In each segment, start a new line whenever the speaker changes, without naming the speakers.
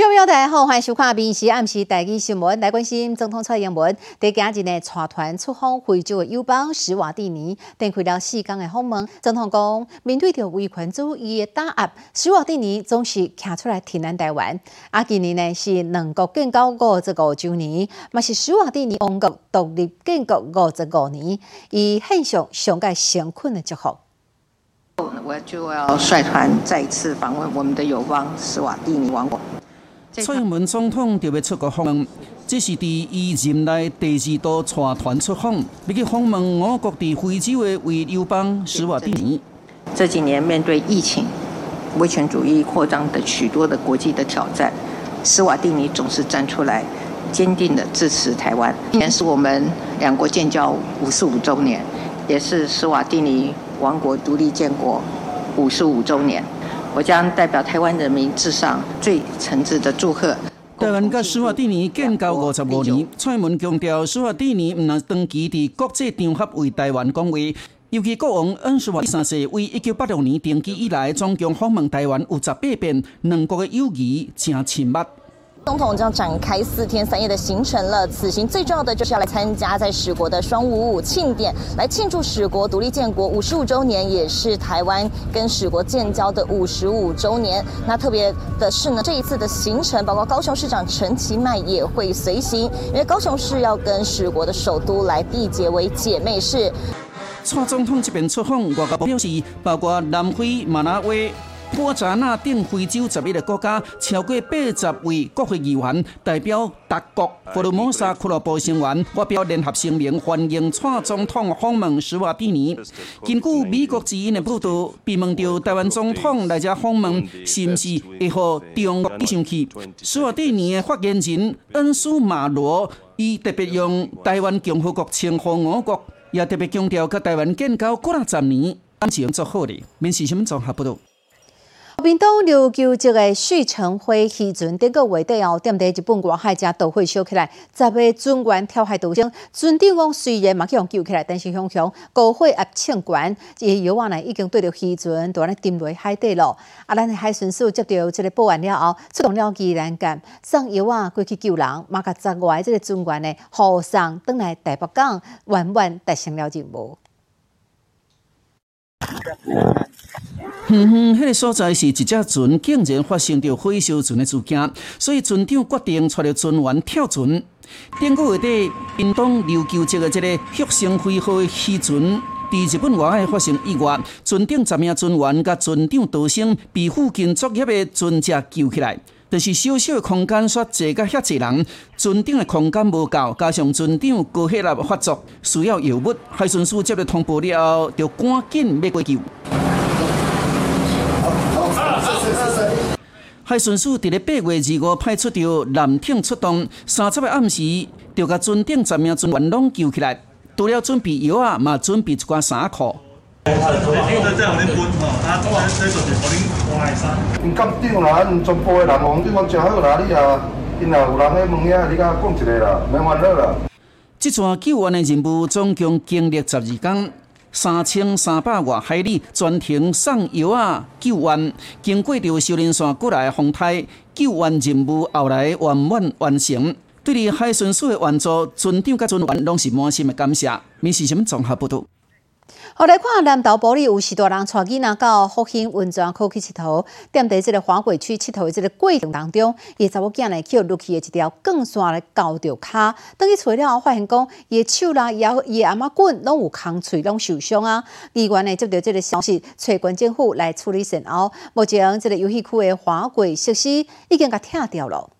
众朋友大家好，欢迎收看《闽时暗时台语新闻》，来关心总统蔡英文在今日呢，带团出访非洲的友邦史瓦蒂尼，展开了四天的访问。总统讲，面对着维权主义的打压，史瓦蒂尼总是站出来挺咱台湾。啊，今年呢是两国建交五十五周年，嘛是史瓦蒂尼王国独立建国五十五年，以献上上届成困的祝福。
我就要率团再次访问我们的友邦史瓦蒂尼王国。
蔡英文总统就要出国访问，这是伫伊任内第二度带团出访，要去访问我国伫非洲的为友邦斯瓦蒂尼。
这几年面对疫情、威权主义扩张的许多的国际的挑战，斯瓦蒂尼总是站出来，坚定的支持台湾。今年是我们两国建交五十五周年，也是斯瓦蒂尼王国独立建国五十五周年。我将代表台湾人民致上最诚挚的祝贺。
台湾甲斯瓦蒂尼建交五十五年，蔡文强调斯瓦蒂尼毋能长期伫国际场合为台湾讲话，尤其国王恩施瓦蒂三世为一九八六年登基以来，总共访问台湾有十八遍，两国的友谊正亲密。
总统将展开四天三夜的行程了。此行最重要的就是要来参加在史国的双五五庆典，来庆祝史国独立建国五十五周年，也是台湾跟史国建交的五十五周年。那特别的是呢，这一次的行程，包括高雄市长陈其迈也会随行，因为高雄市要跟史国的首都来缔结为姐妹市。
蔡总统这边出访，外交部表示，包括南非、马拉维。波查那等非洲十一个国家，超过八十位国会议员代表各国佛罗摩萨俱乐部成员发表联合声明，欢迎蔡总统访问斯瓦蒂尼。根据美国之音的报道，被问到台湾总统来这访问是不是会和中国生气？斯瓦蒂尼的发言人恩苏马罗伊特别用台湾共和国称呼我国，也特别强调跟台湾建交过了十年，感情做好的。民事新闻综合报道。
国民党琉球一个许成辉渔船顶个月底后，踮在日本外海只岛会烧起来，十个船员跳海逃生。船长讲虽然嘛去用救起来，但是熊熊高火压呛悬，伊油啊呢已经对着渔船都安尼沉落海底咯。啊，咱的海巡署接到这个报案了后，出动了机栏杆，送油啊过去救人，嘛甲十外这个船员呢护送登来台北港，完完达成了任务。
哼哼，迄个所在是一只船竟然发生着火烧船的事件，所以船长决定带着船员跳船。顶个月底，屏东琉球这个这个福星辉号的渔船，伫日本外海发生意外，船顶十名船员甲船长逃生，被附近作业的船只救起来。就是小小的空间，煞坐甲遐济人，船顶的空间无够，加上船长高血压发作，需要药物。海巡署接到通报了后，就赶紧要过救。海巡署伫咧八月二五派出着舰艇出动，三十个暗时就甲船顶十名船员拢救起来，除了准备药啊，嘛准备一寡衫裤。
这这就是互恁换衫。
因舰长啦，因全部的人王对我真好啦，你啊，因若有人咧问遐，你甲讲一个啦，免烦恼啦。
这串救援的任务总共经历十二天。三千三百外海里全程送药啊救援，经过着修炼线过来的风台，救援任务后来圆满完成。对于海巡署的援助，船长甲船员拢是满心的感谢。民事新闻综合报道。
后来看南投玻璃有许多人带囡仔到复兴温泉区去佚佗，踮在即个花果区佚佗的即个过程当中，伊查某囝呢去落去的一条钢线来搞着骹，等去找了后发现讲，伊的手啦、伊伊阿妈棍拢有空喙，拢受伤啊。医院呢接到这个消息，找关政府来处理善后。目前这个游戏区的花果设施已经甲拆掉了。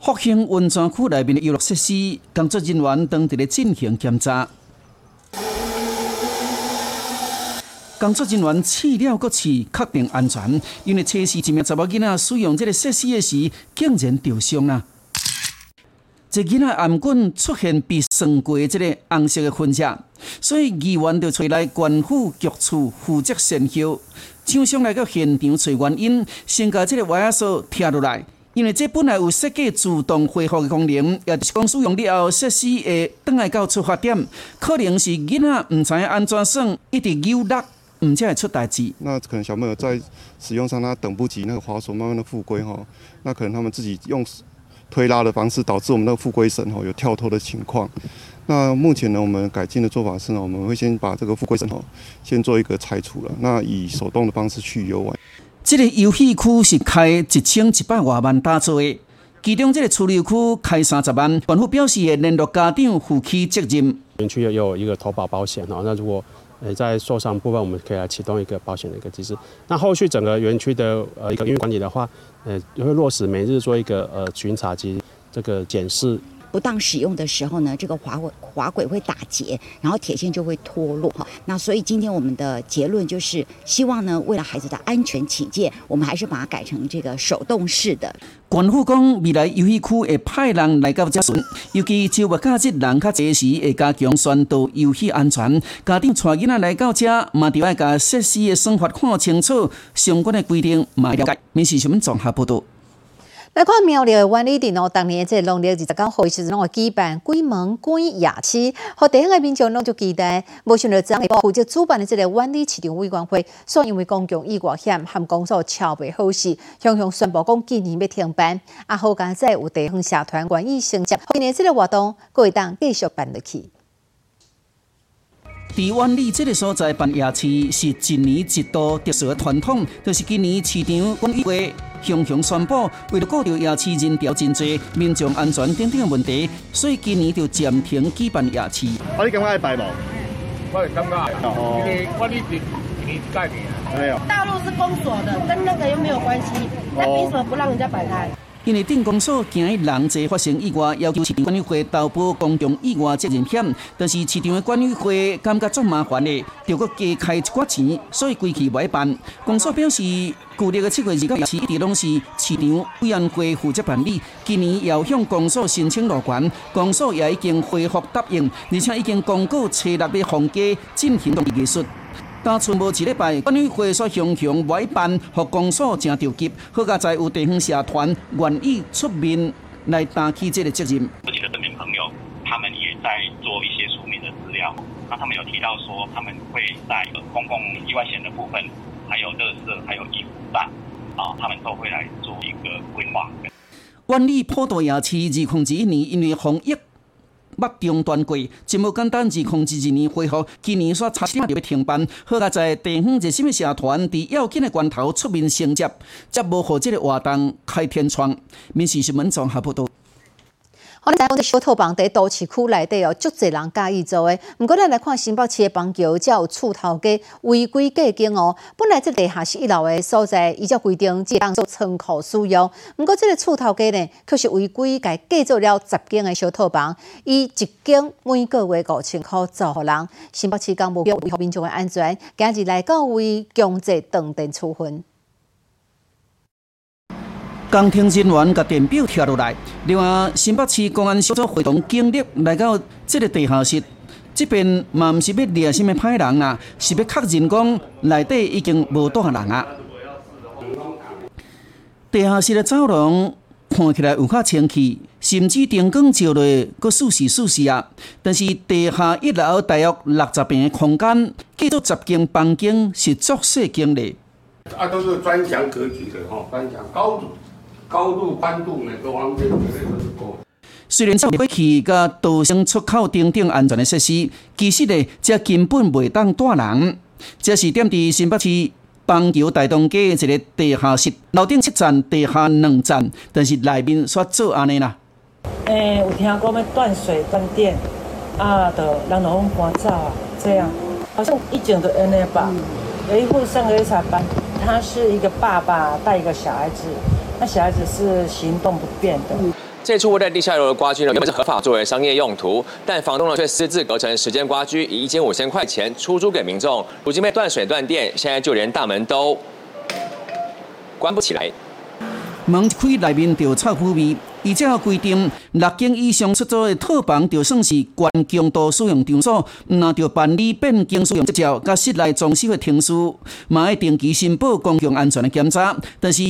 复兴温泉区内面的游乐设施，工作人员当伫咧进行检查。工作人员试了个试，确定安全。因为测试一名查某囡仔使用这个设施的时，竟然受伤了。这囡仔颔管出现被酸过这个红色的混色，所以医院就找来官府局处负责审核，厂商来到现场找原因，先将这个歪锁拆落来。因为这本来有设计自动恢复的功能，也是讲使用了后设施会倒来到出发点，可能是囡仔唔知安怎算，一直扭落。唔才会出代志。
那可能小朋友在使用上他等不及那个滑手慢慢的复归哈，那可能他们自己用推拉的方式导致我们那个复归绳哈有跳脱的情况。那目前呢，我们改进的做法是呢，我们会先把这个复归绳哈先做一个拆除了，那以手动的方式去游玩。
这个游戏区是开一千一百多万打造的，其中这个出流区开三十万。政府表示会联络家长负起责任。
园区也有一个投保保险哦，那如果呃在受伤部分，我们可以来启动一个保险的一个机制。那后续整个园区的呃一个营运管理的话，呃会落实每日做一个呃巡查及这个检视。
不当使用的时候呢，这个滑轨滑轨会打结，然后铁线就会脱落哈。那所以今天我们的结论就是，希望呢，为了孩子的安全起见，我们还是把它改成这个手动式的。
官府讲，未来游戏区会派人来到这巡，尤其周末假日人较济时，会加强宣导游戏安全。家长带囡仔来到这，嘛就要甲设施的算法看清楚，相关的规定嘛了解。民事新闻综合报道。
来看苗栗的万里镇哦，当年这农历二十九号时阵，拢会举办鬼门关夜市，和地方的民众拢就期待。无想到，张负责主办的这个万里市场委员会，说因为公共意外险和工作超备好时，向向宣布讲今年要停办。啊，好刚才有地方社团愿意承接，今年这个活动各会当继续办落去。
伫万里这个所在办夜市是一年一度特殊的传统，就是今年市场公益会雄雄宣布，为了顾到夜市人潮真多、民众安全等等的问题，所以今年就暂停举办夜市。
我你感觉爱摆无？
我感觉因为万里是今年改名。
没有。
大陆是封锁的，跟那个又没有关系，那凭什么不让人家摆摊？
因为镇公所惊人济发生意外，要求市场管理会投保公共意外责任险，但是市场的管理会感觉足麻烦的，要阁加开一寡钱，所以归期未办。公所表示，旧历的七月二九日一直拢是市场委员会负责办理，今年要向公所申请落权，公所也已经恢复答应，而且已经公告车六的房价进行动艺术。但剩无一礼拜，管理会所雄雄委办，和公所正着急，好佳在有地方社团愿意出面来担起这个责任。
自己的证明朋友，他们也在做一些书面的资料。那他们有提到说，他们会在公共意外险的部分，还有乐色，还有医护站，啊，他们都会来做一个规划。
万里普渡夜市二零二一年因为防疫。目中断过，真无简单。二控制二年恢复，今年煞差点就要停班。好在地方热心的社团伫要紧的关头出面承接，才无互这个活动开天窗。民事新闻综合报道。
我们台湾的小套房在都市区内底哦，足侪人介意做的。毋过咱来看新北市的房桥，才有厝头家违规计经哦。本来这地下室一楼的所在，依照规定只当做仓库使用。毋过这个厝头家呢，却是违规改建造了十间的小套房，以一间每个月五千块租互人。新北市公务局维护民众的安全，今日来到为强制断电处分。
工程人员甲电表拆落来，另外新北市公安小组会同警力来到这个地下室，这边嘛毋是要掠什么歹人啊，是要确认讲内底已经无大人啊。地下室的走廊看起来有较清气，甚至灯光照落阁舒适舒适啊。但是地下一楼大约六十平的空间，建造十间房间是足细经历。
啊，都是砖墙格局的哈，砖墙高度。高度、宽度呢，各方面绝对都是够。
虽然造过去甲道生出口等等安全的设施，其实呢，这根本袂当带人。这是点伫新北市邦桥大东街一个地下室，楼顶七层，地下两层，但是内面煞做安尼啦。
诶，有听讲要断水断电，啊，的人都拢搬走啊，这样，好像以前的安尼吧。有一户上个月才搬，他是一个爸爸带一个小孩子。那小孩子是行动不便的。
这处位在地下楼的瓜居呢，原本是合法作为商业用途，但房东呢却私自隔成时间瓜居，以一间五千块钱出租给民众。如今被断水断电，现在就连大门都关不起来。
门一开，内面就臭扑味。而且规定，六间以上出租的套房，就算是关强度使用场所，那就办理变更使用执照，甲室内装修的停书，嘛要定期申报公共安全的检查。但是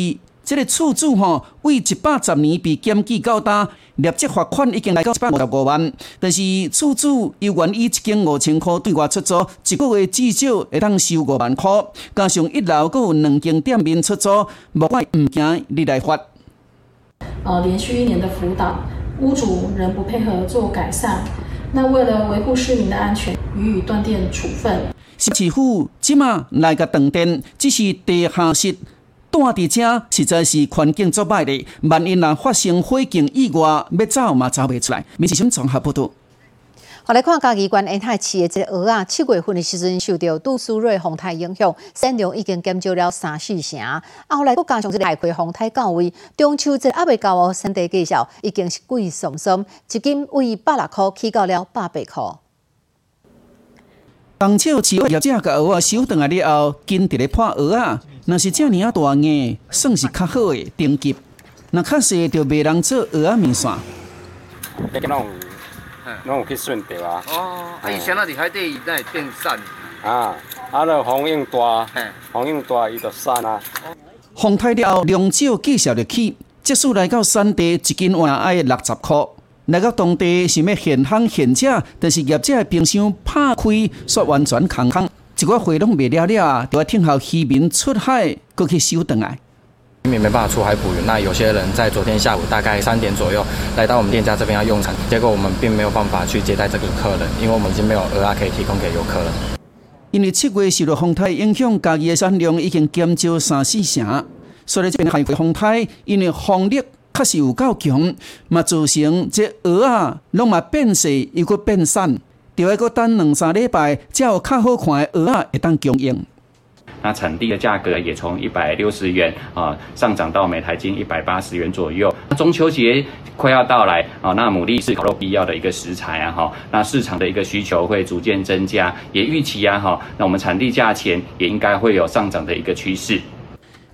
这个厝主吼为一百十年被检举到单，立即罚款已经来到一百五十五万。但是厝主又愿意一间五千块对外出租，一个月至少会当收五万块。加上一楼阁有两间店面出租，无怪唔惊你来罚。
呃，连续一年的辅导，屋主仍不配合做改善，那为了维护市民的安全，予以断电处分。
市府即马来个断电，只是地下室。住伫遮实在是环境作歹的，万一若发生火警意外，要走嘛走袂出来。民事新闻综合报道。
好来看嘉义县沿海市的这个鹅啊，七月份的时阵受到杜苏芮风台影响，产量已经减少了三四成。啊，后来再加上这个海葵风台到位，中秋节还未到哦，产地介绍已经是贵松松，一斤为百六块起到了百八块。
当初饲业者甲鹅啊收回来了后，紧伫咧破鹅啊。若是遮尔啊大个，算是较好的等级。若较细就袂人做鹅仔面线。
你讲拢拢有去顺着啊？
哦，啊以前那伫海底那会变散。
啊，啊，著风影大，风影大伊就散啊。
风太了后，量少继续入去，即使来到山地，一斤换爱六十块。来到当地想要现行现价，但是业者冰箱拍开，煞完全空空，一个货拢未了了，就要听候渔民出海过去收回来。
渔民没办法出海捕鱼，那有些人在昨天下午大概三点左右来到我们店家这边要用餐，结果我们并没有办法去接待这个客人，因为我们已经没有鹅啊可以提供给游客了。
因为七月受到风台影响，家己的产量已经减少三四成，所以这边海葵风台因为风力。确实有够强，嘛造成这鹅啊，拢嘛变细又搁变散，就要搁等两三礼拜，才有较好看的鹅啊会当供应。
那产地的价格也从一百六十元啊上涨到每台斤一百八十元左右。中秋节快要到来啊，那牡蛎是烤肉必要的一个食材啊哈，那市场的一个需求会逐渐增加，也预期啊哈，那我们产地价钱也应该会有上涨的一个趋势。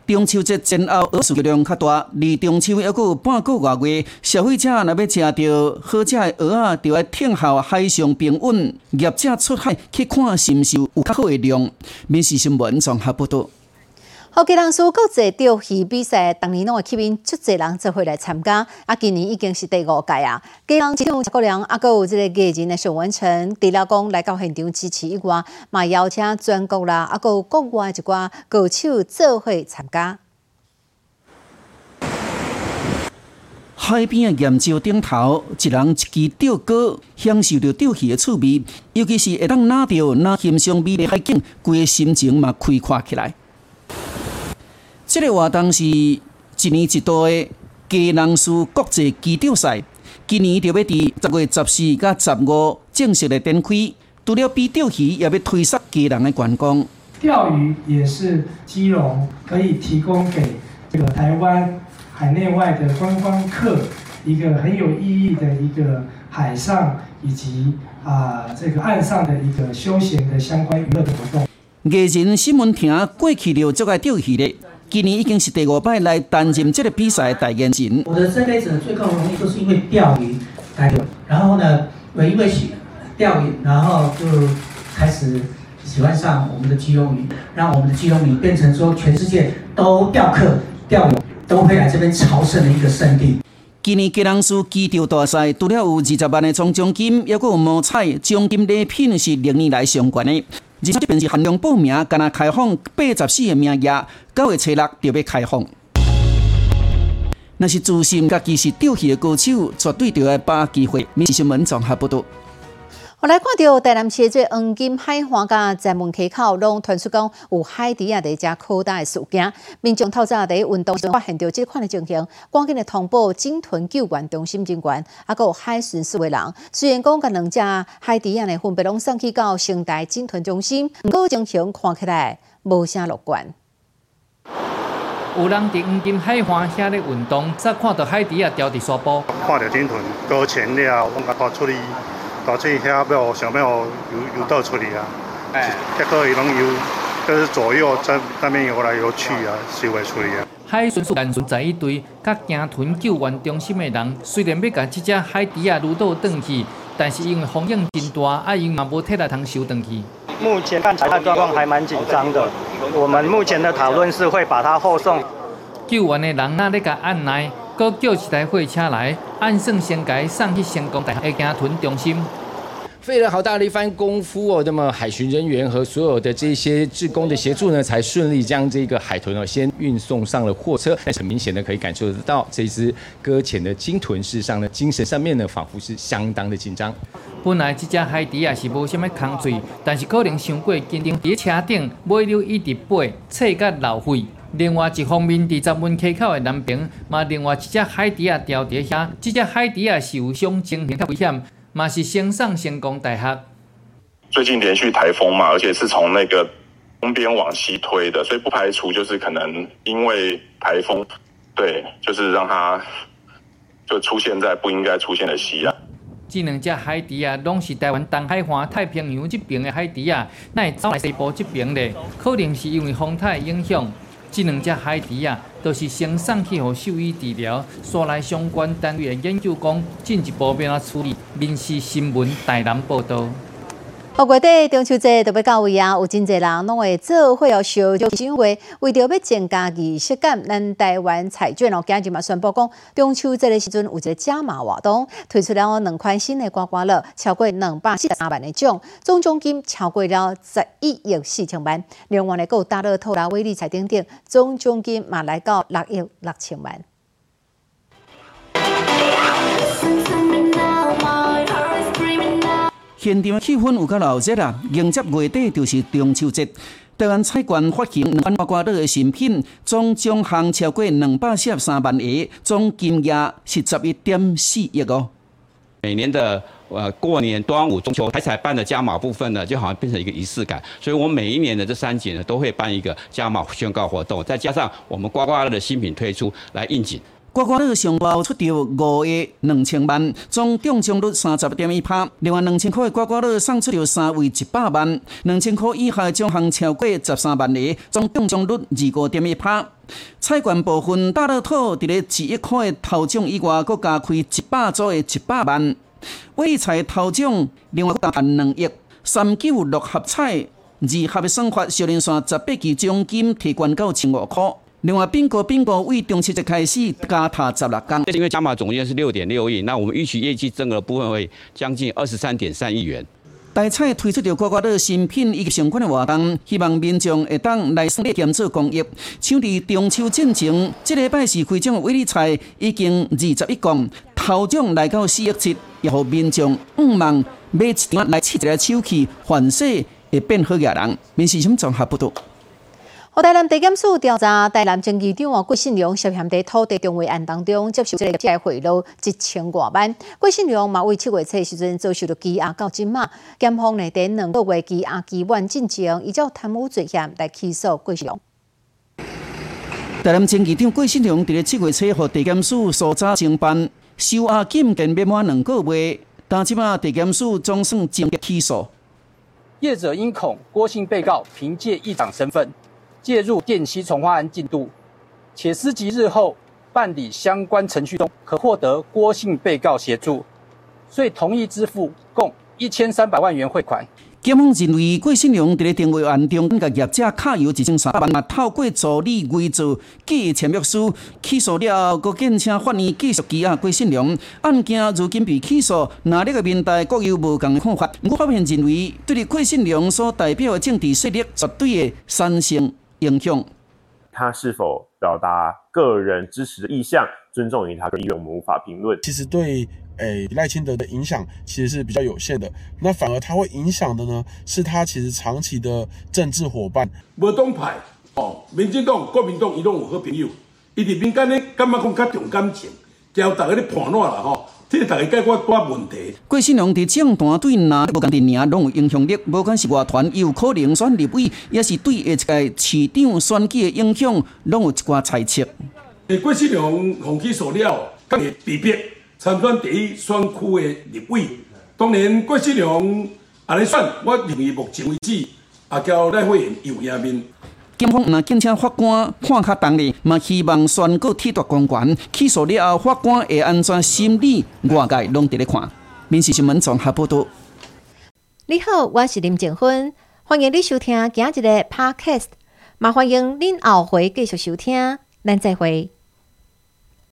中秋节前后，鹅数量较大，离中秋还有半个多月，消费者若要吃到好食的鹅啊，就要等候海上平稳，业者出海去看是毋是有较好的量。民事新闻综合报道。
好，吉人数国际钓鱼比赛，当年拢会吸引足侪人做会来参加。啊，今年已经是第五届啊。吉人只有十个人，啊，阁有即个艺人的上文成、除了讲来到现场支持以外，嘛邀请全国啦，啊，阁有国外一寡歌手做会参加。
海边的岩礁顶头，一人一支钓竿，享受着钓鱼的趣味，尤其是会当拿到那欣赏美丽海景，规个心情嘛开阔起来。这个活动是一年一度的吉人斯国际机钓赛，今年就要伫十月十四甲十五正式的展开。除了比钓鱼，也要推杀吉人的观光。
钓鱼也是基隆可以提供给这个台湾海内外的观光客一个很有意义的一个海上以及啊这个岸上的一个休闲的相关娱乐的活动。
艺人新闻亭过去就做爱钓鱼的。今年已经是第五摆来担任这个比赛的代言人。
我的这辈子最高荣誉就是因为钓鱼来的，然后呢，我因为喜钓鱼，然后就开始喜欢上我们的基隆鱼，让我们的基隆鱼变成说全世界都钓客、钓鱼都会来这边朝圣的一个圣地。
今年吉隆斯基钓大赛除了有二十万的总奖金，也有毛彩奖金礼品是历年来上悬的。而且这边是限量报名，敢若开放八十四个名额，九月初六就要开放。若是自信家己是钓鱼的高手，绝对就要把握机会。民事新闻综合报道。
我来看到台南市这黄金海岸甲在门溪口，拢传出讲有海底啊的一只可大的事件。民众透早在运动时发现到这款的情形，赶紧来通报鲸豚救援中心人员，啊，有海巡四位人。虽然讲甲两只海底啊呢分别拢送去到生态鲸豚中心，不过情形看起来无啥乐观。
有人伫黄金海岸遐咧运动，则看到海底啊掉伫沙坡，
看到鲸豚搁浅了，我甲拖出去。到这遐要想要游游到出去啊，结果伊拢游，就是左右在那边游来游去啊，游袂出去啊。
海巡署人在一队甲鲸豚救援中心的人，虽然要甲这只海底啊撸倒转去，但是因为风浪真大，啊因嘛无体力通收转去。
目前看起来状况还蛮紧张的，我们目前的讨论是会把它后送
救援的人哪咧甲按捺，搁叫一台货车来，按算先甲伊送去成功大学的行屯中心。
费了好大的一番功夫哦，那么海巡人员和所有的这些志工的协助呢，才顺利将这个海豚哦先运送上了货车。但很明显的可以感受得到，这只搁浅的鲸豚事实上呢，精神上面呢，仿佛是相当的紧张。
本来这只海底也是无什么空嘴，但是可能伤过紧张，伫车顶尾溜一直背，侧甲流血。另外一方面，伫十门溪口的南边，嘛另外一只海底啊掉伫遐，这只海底啊受伤情形较危险。嘛是升上成功大学。
最近连续台风嘛，而且是从那个东边往西推的，所以不排除就是可能因为台风，对，就是让它就出现在不应该出现的西岸。
这两只海底啊，拢是台湾东海岸太平洋这边的海底啊，那会走来西部这边的，可能是因为风太影响。这两只海猪啊，都是先送去予兽医治疗。所来相关单位的研究讲，进一步要处理？民事新闻台南报道。
五月底中秋节特别到位啊，有真侪人拢会做伙哦烧就因为为着要增加仪式感，咱台湾彩券哦，今日嘛宣布讲，中秋节的时阵有一个加码活动，推出了两款新的刮刮乐，超过两百四十三万的奖，总奖金超过了十一亿四千万。另外呢，还有大乐透啦、威力彩等等，总奖金嘛来到六亿六千万。
现场气氛有较闹热啊！迎接月底就是中秋节，台湾彩券发行两万刮刮乐的新品，总奖项超过两百四十三万个，总金额是十一点四亿哦。
每年的呃过年、端午、中秋，台彩办的加码部分呢，就好像变成一个仪式感，所以我每一年的这三节呢，都会办一个加码宣告活动，再加上我们刮刮乐的新品推出来应景。
刮刮乐上包出到五亿两千万，总中奖率三十点一趴。另外两千块的刮刮乐送出到三位一百万，两千块以下奖项超过十三万个，总中奖率二五点一趴。彩券部分大乐透伫咧一亿块的头奖以外，搁加开一百组的一百万。威彩头奖另外加办两亿，三九六合彩二合的算法，小连线十八期奖金提悬到千五块。另外，并购并购为中秋节开始加塔十六天，
因为加码总额是六点六亿，那我们预期业绩增额部分会将近二十三点三亿元。
大彩推出着刮刮乐新品以及相关的活动，希望民众会当来省力减做公益。像伫中秋进前，这礼拜是开奖的威力彩已经二十一公，头奖来到四亿七，也互民众五万买一张来试一个手气，凡事会变好个人。民事新综合报道。
河台南地检署调查，台南前局长哦郭信良涉嫌在土地中位案当中接受这个借贿赂一千多万。郭信良嘛为七月初时阵遭受到羁押到今嘛，检方呢在两个月羁押期满进行，依照贪污罪嫌来起诉郭信良。
台南前局长郭信良伫咧七月初和地检署所查承办收押金近未满两个月，但即嘛地检署总算正式起诉。
业者因恐郭姓被告凭借议长身份。介入电息重化案进度，且思及日后办理相关程序中可获得郭姓被告协助，所以同意支付共一千三百万元汇款。
检方认为郭信良在电话案中，甲业者卡有一千三百万，透过助理伪造假签约书起诉了后，国建请法院继续羁押郭信良。案件如今被起诉，那里个面代各有无同的看法。我法院认为，对于郭信良所代表的政治势力，绝对的三胜。影响
他是否表达个人支持的意向，尊重于他的意愿，我们无法评论。
其实对诶赖清德的影响其实是比较有限的，那反而他会影响的呢，是他其实长期的政治伙伴。
无党派哦，民进党、国民党伊拢有好朋友，伊伫民间咧感觉讲较重感情，交大家咧判断啦吼。
郭世良伫政坛对哪无共阵营拢有影响力，无管是外团有可能选立委，也是对下一届市长选举的影响，拢有一寡猜测。
郭世良放弃所料，刚会被逼参选第一选区的立委。当然郭世良安尼选，我认为目前为止，也交赖会员有赢面。
警方那敬请法官看较重哩，嘛希望宣告铁夺公权，起诉了后，法官会安怎审理？外界拢伫咧看。民事新闻综合报道。
你好，我是林静芬，欢迎你收听今日的 Podcast，也欢迎恁后回继续收听。咱再会。